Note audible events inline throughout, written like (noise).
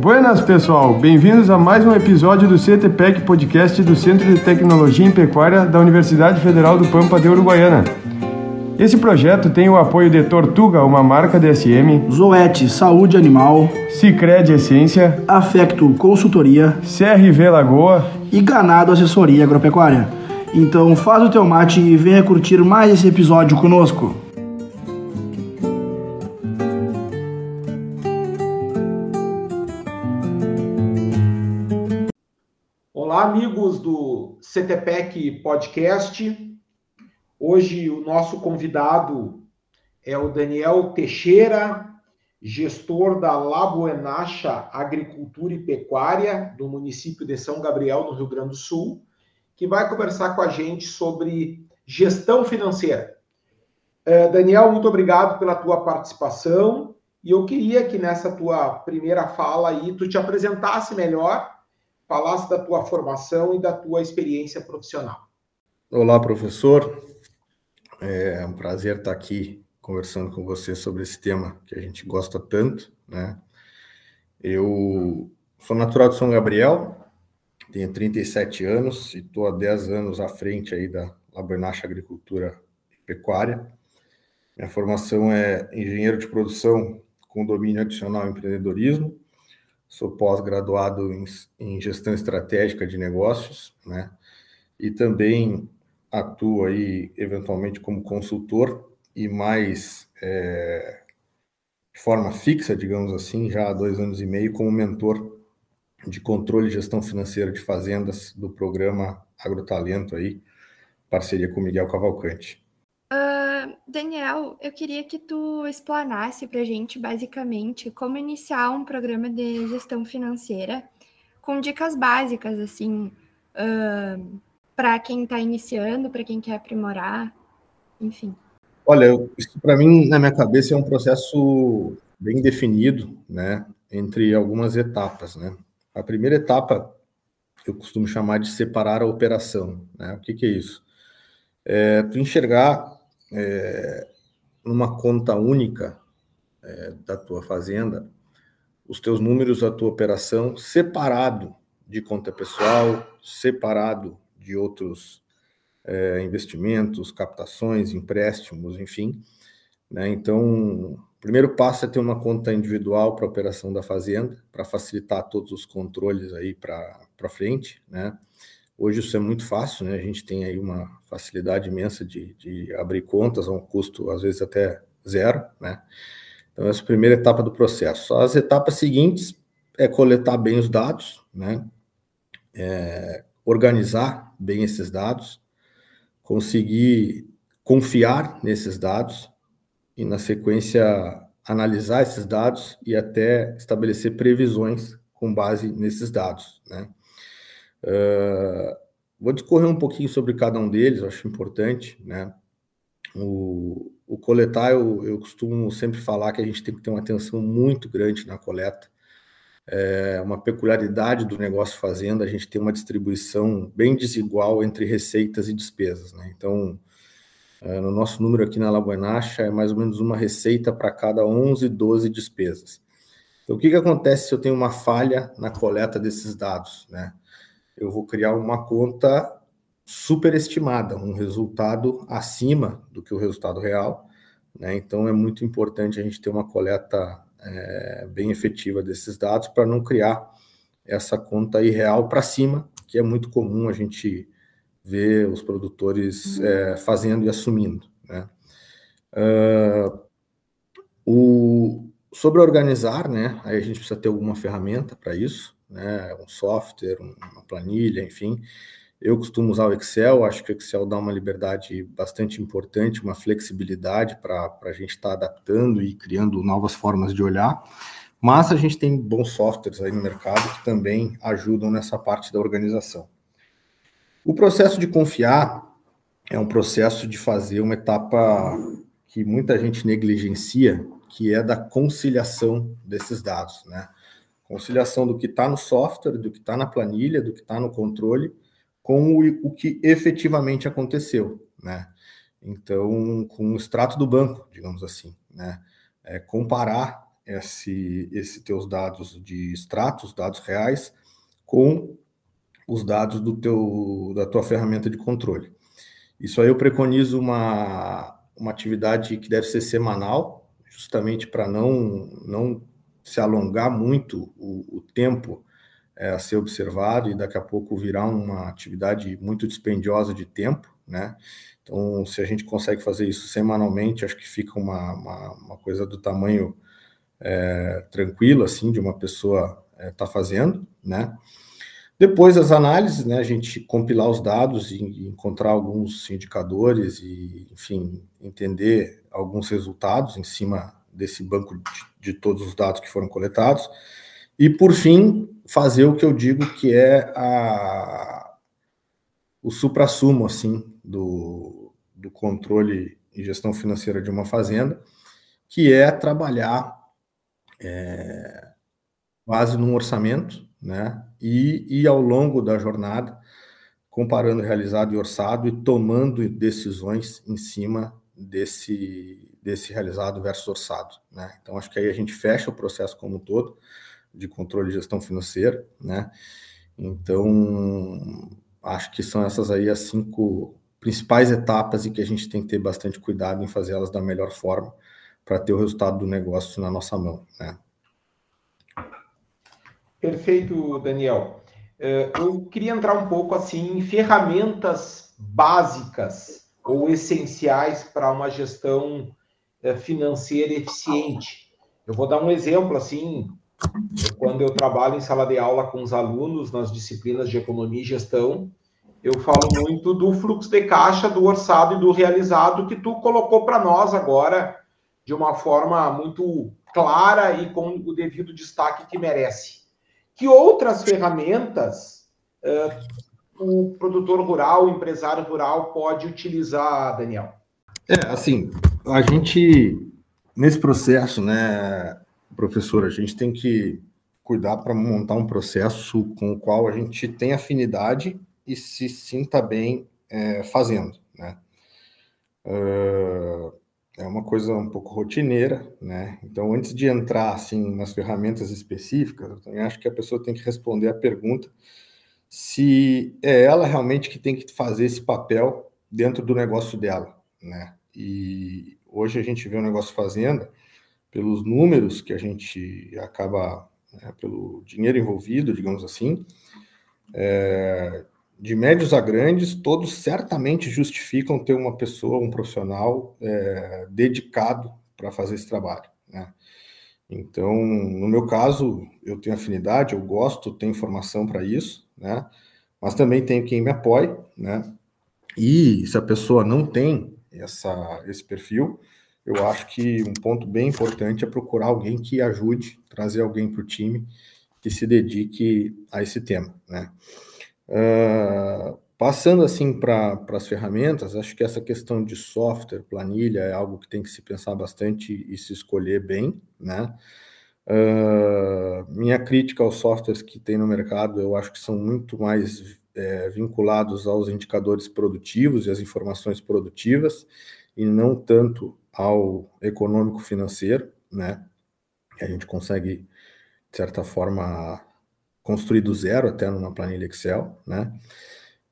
Buenas, pessoal! Bem-vindos a mais um episódio do CTPEC Podcast do Centro de Tecnologia em Pecuária da Universidade Federal do Pampa de Uruguaiana. Esse projeto tem o apoio de Tortuga, uma marca DSM, Zoete Saúde Animal, Cicred Essência, Afecto Consultoria, CRV Lagoa e Ganado Assessoria Agropecuária. Então faz o teu mate e venha curtir mais esse episódio conosco. Olá, amigos do CTPEC Podcast. Hoje o nosso convidado é o Daniel Teixeira, gestor da Labuenacha Agricultura e Pecuária do município de São Gabriel, no Rio Grande do Sul, que vai conversar com a gente sobre gestão financeira. É, Daniel, muito obrigado pela tua participação e eu queria que nessa tua primeira fala aí tu te apresentasse melhor, falasse da tua formação e da tua experiência profissional. Olá, professor. É um prazer estar aqui conversando com você sobre esse tema que a gente gosta tanto, né? Eu sou natural de São Gabriel, tenho 37 anos e estou há 10 anos à frente aí da Labernacha Agricultura e Pecuária. Minha formação é engenheiro de produção com domínio adicional em empreendedorismo. Sou pós-graduado em, em gestão estratégica de negócios, né? E também atuo aí eventualmente como consultor e mais é, de forma fixa, digamos assim, já há dois anos e meio como mentor de controle e gestão financeira de fazendas do programa Agrotalento aí, parceria com Miguel Cavalcante. Uh, Daniel, eu queria que tu explanasse para a gente basicamente como iniciar um programa de gestão financeira com dicas básicas, assim, uh, para quem está iniciando, para quem quer aprimorar, enfim? Olha, isso para mim, na minha cabeça, é um processo bem definido, né, entre algumas etapas, né. A primeira etapa eu costumo chamar de separar a operação, né. O que, que é isso? É tu enxergar é, numa conta única é, da tua fazenda os teus números da tua operação separado de conta pessoal, separado de outros é, investimentos, captações, empréstimos, enfim. Né? Então, primeiro passo é ter uma conta individual para operação da fazenda, para facilitar todos os controles aí para frente, né? Hoje isso é muito fácil, né? A gente tem aí uma facilidade imensa de, de abrir contas a um custo, às vezes, até zero, né? Então, essa é a primeira etapa do processo. As etapas seguintes é coletar bem os dados, né? É, organizar bem esses dados, conseguir confiar nesses dados e, na sequência, analisar esses dados e até estabelecer previsões com base nesses dados. Né? Uh, vou discorrer um pouquinho sobre cada um deles, acho importante. Né? O, o coletar, eu, eu costumo sempre falar que a gente tem que ter uma atenção muito grande na coleta, é uma peculiaridade do negócio fazenda, a gente tem uma distribuição bem desigual entre receitas e despesas. Né? Então, é, no nosso número aqui na Labuenacha, é mais ou menos uma receita para cada 11, 12 despesas. Então, o que, que acontece se eu tenho uma falha na coleta desses dados? Né? Eu vou criar uma conta superestimada, um resultado acima do que o resultado real. Né? Então, é muito importante a gente ter uma coleta é, bem efetiva desses dados para não criar essa conta irreal para cima, que é muito comum a gente ver os produtores é, fazendo e assumindo. Né? Uh, o, sobre organizar, né, aí a gente precisa ter alguma ferramenta para isso, né, um software, uma planilha, enfim. Eu costumo usar o Excel, acho que o Excel dá uma liberdade bastante importante, uma flexibilidade para a gente estar tá adaptando e criando novas formas de olhar. Mas a gente tem bons softwares aí no mercado que também ajudam nessa parte da organização. O processo de confiar é um processo de fazer uma etapa que muita gente negligencia, que é da conciliação desses dados, né? Conciliação do que está no software, do que está na planilha, do que está no controle, com o, o que efetivamente aconteceu, né? Então, com o extrato do banco, digamos assim, né? É, comparar esse, esse teus dados de extratos, dados reais, com os dados do teu, da tua ferramenta de controle. Isso aí eu preconizo uma, uma atividade que deve ser semanal, justamente para não, não se alongar muito o, o tempo é, a ser observado e daqui a pouco virar uma atividade muito dispendiosa de tempo, né? Então, se a gente consegue fazer isso semanalmente, acho que fica uma, uma, uma coisa do tamanho é, tranquilo, assim, de uma pessoa estar é, tá fazendo, né? Depois das análises, né, a gente compilar os dados e encontrar alguns indicadores e, enfim, entender alguns resultados em cima desse banco de, de todos os dados que foram coletados. E, por fim, fazer o que eu digo que é a, o supra-sumo, assim, do, do controle e gestão financeira de uma fazenda, que é trabalhar é, quase num orçamento, né? E, e ao longo da jornada, comparando realizado e orçado e tomando decisões em cima desse, desse realizado versus orçado, né? Então, acho que aí a gente fecha o processo como um todo de controle e gestão financeira, né? Então, acho que são essas aí as cinco principais etapas e que a gente tem que ter bastante cuidado em fazê-las da melhor forma para ter o resultado do negócio na nossa mão, né? Perfeito, Daniel. Eh, eu queria entrar um pouco assim em ferramentas básicas ou essenciais para uma gestão eh, financeira eficiente. Eu vou dar um exemplo assim, quando eu trabalho em sala de aula com os alunos nas disciplinas de economia e gestão, eu falo muito do fluxo de caixa, do orçado e do realizado que tu colocou para nós agora de uma forma muito clara e com o devido destaque que merece. Que outras ferramentas uh, o produtor rural, o empresário rural pode utilizar, Daniel? É, assim, a gente, nesse processo, né, professor, a gente tem que cuidar para montar um processo com o qual a gente tem afinidade e se sinta bem é, fazendo, né? Uh, é uma coisa um pouco rotineira, né? Então, antes de entrar assim nas ferramentas específicas, eu também acho que a pessoa tem que responder a pergunta se é ela realmente que tem que fazer esse papel dentro do negócio dela, né? E hoje a gente vê o negócio fazenda pelos números que a gente acaba, né, pelo dinheiro envolvido, digamos assim, é, de médios a grandes, todos certamente justificam ter uma pessoa, um profissional é, dedicado para fazer esse trabalho. Né? Então, no meu caso, eu tenho afinidade, eu gosto, tenho formação para isso, né? mas também tenho quem me apoie, né? E se a pessoa não tem essa, esse perfil, eu acho que um ponto bem importante é procurar alguém que ajude, trazer alguém para o time que se dedique a esse tema, né? Uh, passando assim para as ferramentas, acho que essa questão de software, planilha, é algo que tem que se pensar bastante e se escolher bem, né? Uh, minha crítica aos softwares que tem no mercado, eu acho que são muito mais é, vinculados aos indicadores produtivos e às informações produtivas, e não tanto ao econômico financeiro, né? A gente consegue, de certa forma, construir do zero até numa planilha Excel, né?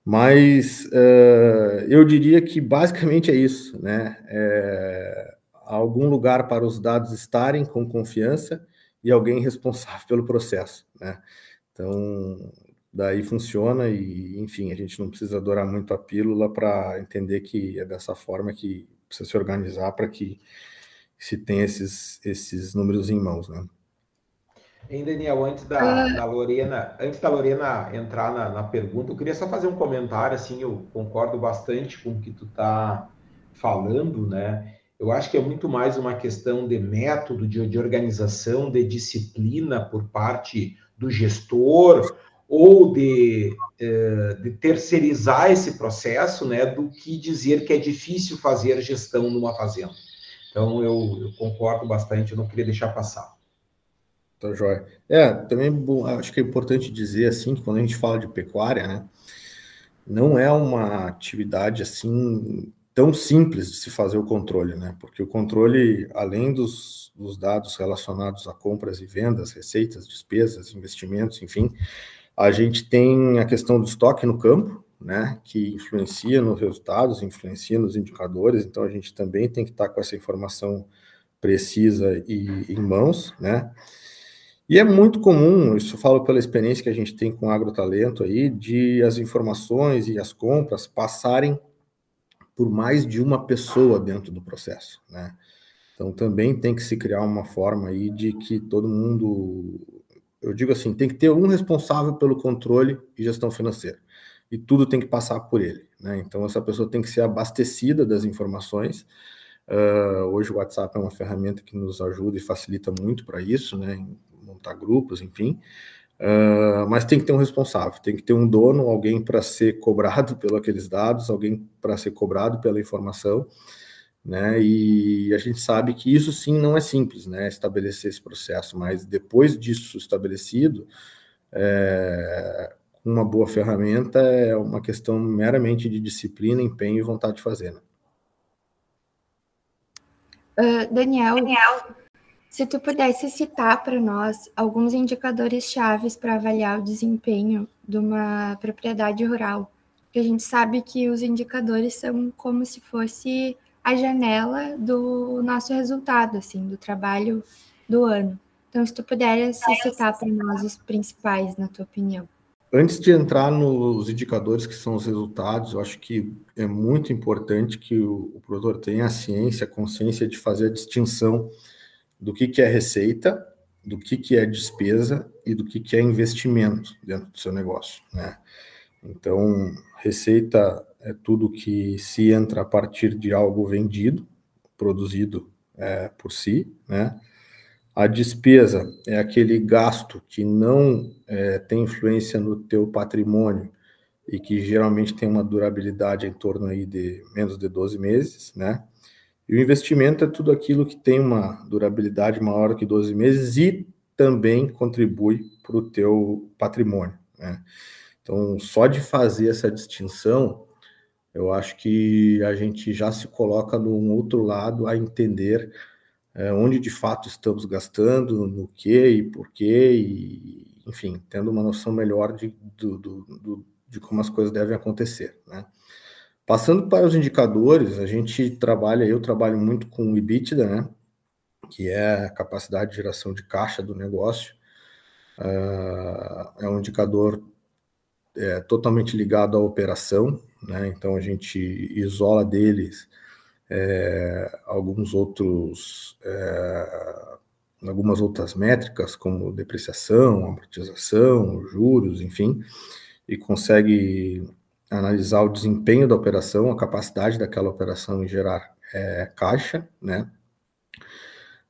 Mas uh, eu diria que basicamente é isso, né? É, algum lugar para os dados estarem com confiança e alguém responsável pelo processo, né? Então, daí funciona e, enfim, a gente não precisa adorar muito a pílula para entender que é dessa forma que precisa se organizar para que se tenha esses, esses números em mãos, né? Hein, Daniel, antes da, ah. da, Lorena, antes da Lorena entrar na, na, pergunta, eu queria só fazer um comentário, assim, eu concordo bastante com o que tu tá falando, né? Eu acho que é muito mais uma questão de método, de, de organização, de disciplina por parte do gestor ou de, eh, de terceirizar esse processo, né, do que dizer que é difícil fazer gestão numa fazenda. Então, eu, eu concordo bastante, eu não queria deixar passar. Tá joia. É, também bom, acho que é importante dizer assim que quando a gente fala de pecuária, né? não é uma atividade assim tão simples de se fazer o controle, né? Porque o controle, além dos, dos dados relacionados a compras e vendas, receitas, despesas, investimentos, enfim, a gente tem a questão do estoque no campo, né? Que influencia nos resultados, influencia nos indicadores. Então a gente também tem que estar com essa informação precisa e em mãos, né? E é muito comum, isso falo pela experiência que a gente tem com o agrotalento aí, de as informações e as compras passarem por mais de uma pessoa dentro do processo, né? Então também tem que se criar uma forma aí de que todo mundo, eu digo assim, tem que ter um responsável pelo controle e gestão financeira. E tudo tem que passar por ele, né? Então essa pessoa tem que ser abastecida das informações, Uh, hoje o WhatsApp é uma ferramenta que nos ajuda e facilita muito para isso, né? Montar grupos, enfim. Uh, mas tem que ter um responsável, tem que ter um dono, alguém para ser cobrado (laughs) pelos aqueles dados, alguém para ser cobrado pela informação, né? E a gente sabe que isso sim não é simples, né? Estabelecer esse processo, mas depois disso estabelecido, é, uma boa ferramenta é uma questão meramente de disciplina, empenho e vontade de fazer. Né? Uh, Daniel, Daniel, se tu pudesse citar para nós alguns indicadores chaves para avaliar o desempenho de uma propriedade rural, porque a gente sabe que os indicadores são como se fosse a janela do nosso resultado, assim, do trabalho do ano. Então, se tu pudesse citar para nós os principais, na tua opinião. Antes de entrar nos indicadores que são os resultados, eu acho que é muito importante que o, o produtor tenha a ciência, a consciência de fazer a distinção do que, que é receita, do que, que é despesa e do que, que é investimento dentro do seu negócio. Né? Então, receita é tudo que se entra a partir de algo vendido, produzido é, por si, né? A despesa é aquele gasto que não é, tem influência no teu patrimônio e que geralmente tem uma durabilidade em torno aí de menos de 12 meses, né? E o investimento é tudo aquilo que tem uma durabilidade maior que 12 meses e também contribui para o teu patrimônio, né? Então, só de fazer essa distinção, eu acho que a gente já se coloca num outro lado a entender é, onde de fato estamos gastando, no que e por quê, e, enfim, tendo uma noção melhor de, do, do, do, de como as coisas devem acontecer. Né? Passando para os indicadores, a gente trabalha, eu trabalho muito com o EBITDA, né? que é a capacidade de geração de caixa do negócio. Uh, é um indicador é, totalmente ligado à operação, né? então a gente isola deles é, alguns outros, é, algumas outras métricas, como depreciação, amortização, juros, enfim, e consegue analisar o desempenho da operação, a capacidade daquela operação em gerar é, caixa, né?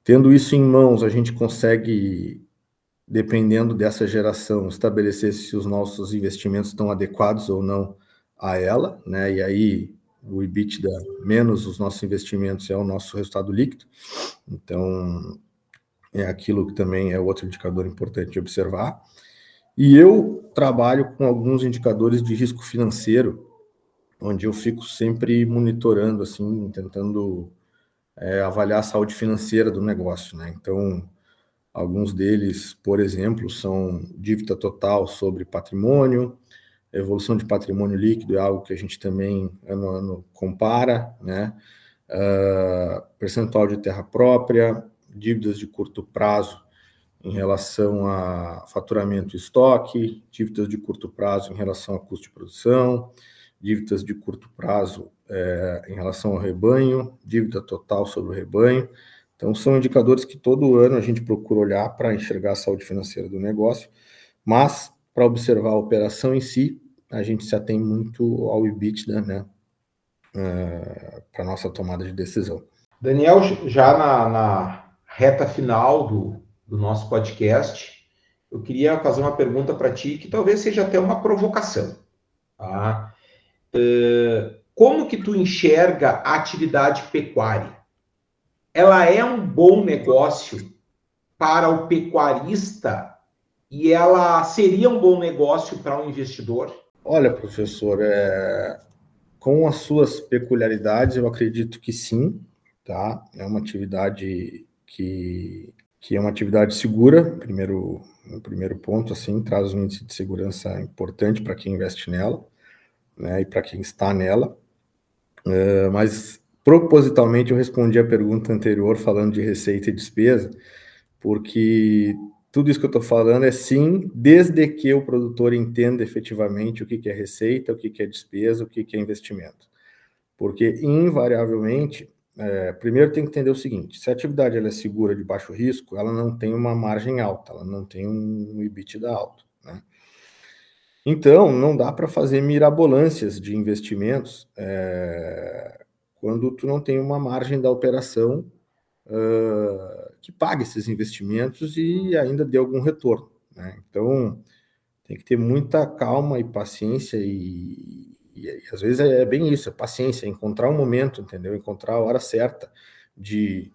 Tendo isso em mãos, a gente consegue, dependendo dessa geração, estabelecer se os nossos investimentos estão adequados ou não a ela, né? E aí o EBITDA menos os nossos investimentos é o nosso resultado líquido. Então, é aquilo que também é outro indicador importante de observar. E eu trabalho com alguns indicadores de risco financeiro, onde eu fico sempre monitorando, assim, tentando é, avaliar a saúde financeira do negócio, né? Então, alguns deles, por exemplo, são dívida total sobre patrimônio, evolução de patrimônio líquido é algo que a gente também ano a ano compara, né? Uh, percentual de terra própria, dívidas de curto prazo em relação a faturamento e estoque, dívidas de curto prazo em relação a custo de produção, dívidas de curto prazo é, em relação ao rebanho, dívida total sobre o rebanho. Então, são indicadores que todo ano a gente procura olhar para enxergar a saúde financeira do negócio, mas para observar a operação em si, a gente se atém muito ao EBITDA, né? Uh, para nossa tomada de decisão. Daniel, já na, na reta final do, do, nosso podcast, eu queria fazer uma pergunta para ti que talvez seja até uma provocação. Tá? Uh, como que tu enxerga a atividade pecuária? Ela é um bom negócio para o pecuarista e ela seria um bom negócio para um investidor? Olha, professor, é... com as suas peculiaridades, eu acredito que sim, tá? É uma atividade que, que é uma atividade segura, primeiro, primeiro ponto, assim, traz um índice de segurança importante para quem investe nela, né, e para quem está nela. Uh, mas propositalmente eu respondi a pergunta anterior falando de receita e despesa, porque tudo isso que eu estou falando é sim, desde que o produtor entenda efetivamente o que, que é receita, o que, que é despesa, o que, que é investimento. Porque, invariavelmente, é, primeiro tem que entender o seguinte: se a atividade ela é segura de baixo risco, ela não tem uma margem alta, ela não tem um EBITDA alto. Né? Então, não dá para fazer mirabolâncias de investimentos é, quando tu não tem uma margem da operação uh, que pague esses investimentos e ainda dê algum retorno. Né? Então, tem que ter muita calma e paciência e, e, e, às vezes é, bem isso, é paciência, encontrar um momento, entendeu? Encontrar a hora certa de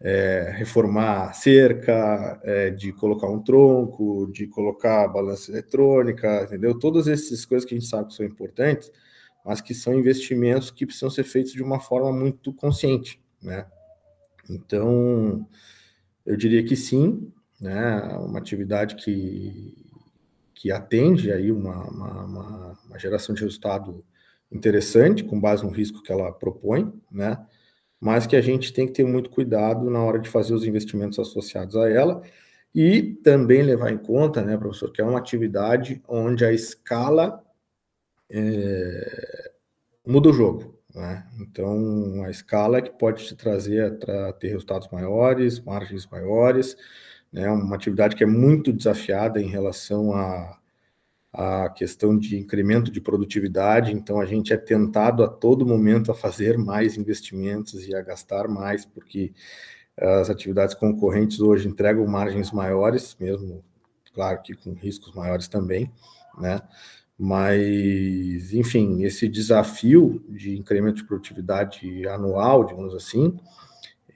é, reformar cerca, é, de colocar um tronco, de colocar balança eletrônica, entendeu? Todas essas coisas que a gente sabe que são importantes, mas que são investimentos que precisam ser feitos de uma forma muito consciente, né? Então, eu diria que sim, né? Uma atividade que, que atende aí uma, uma, uma, geração de resultado interessante, com base no risco que ela propõe, né? Mas que a gente tem que ter muito cuidado na hora de fazer os investimentos associados a ela e também levar em conta, né, professor, que é uma atividade onde a escala é, muda o jogo. Né? Então, a escala é que pode te trazer para ter resultados maiores, margens maiores, né? uma atividade que é muito desafiada em relação a, a questão de incremento de produtividade, então a gente é tentado a todo momento a fazer mais investimentos e a gastar mais, porque as atividades concorrentes hoje entregam margens maiores, mesmo, claro que com riscos maiores também, né? Mas, enfim, esse desafio de incremento de produtividade anual, digamos assim,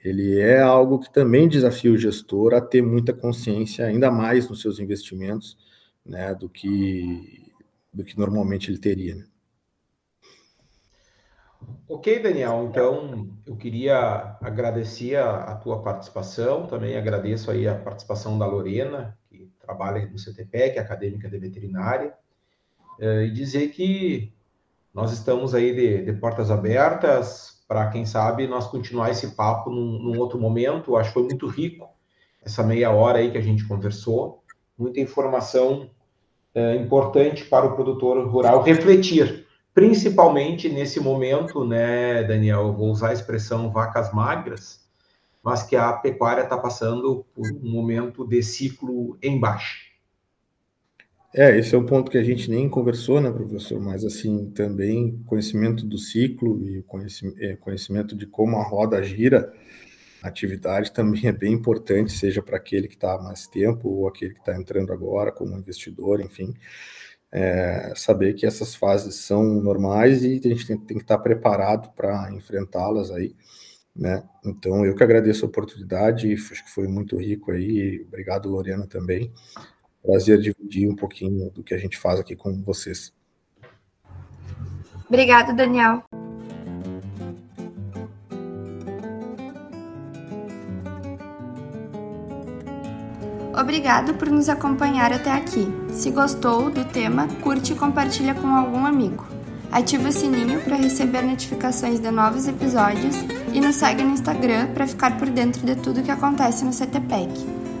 ele é algo que também desafia o gestor a ter muita consciência, ainda mais nos seus investimentos, né, do que, do que normalmente ele teria. Né? Ok, Daniel. Então, eu queria agradecer a, a, tua participação, também agradeço aí a participação da Lorena, que trabalha no CTPEC, acadêmica de veterinária, é, e dizer que nós estamos aí de, de portas abertas para, quem sabe, nós continuar esse papo num, num, outro momento. Acho que foi muito rico essa meia hora aí que a gente conversou, muita informação é, importante para o produtor rural refletir, principalmente nesse momento, né, Daniel? Eu vou usar a expressão vacas magras, mas que a pecuária está passando por um momento de ciclo em baixa. É, esse é um ponto que a gente nem conversou, né, professor? Mas, assim, também conhecimento do ciclo e é, conhecimento de como a roda gira, a atividade (laughs) também é bem importante, seja para aquele que está há mais tempo ou aquele que está entrando agora como investidor, enfim. É, saber que essas fases são normais e a gente tem, tem que estar preparado para enfrentá-las aí, né? Então, eu que agradeço a oportunidade, acho que foi muito rico aí, obrigado, Lorena, também. Prazer dividir um pouquinho do que a gente faz aqui com vocês. Obrigada, Daniel. Obrigado por nos acompanhar até aqui. Se gostou do tema, curte e compartilha com algum amigo. Ative o sininho para receber notificações de novos episódios e nos segue no Instagram para ficar por dentro de tudo que acontece no CTPEC,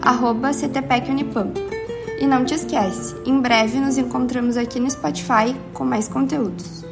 arroba CTPEC Unipampa. E não te esquece, em breve nos encontramos aqui no Spotify com mais conteúdos.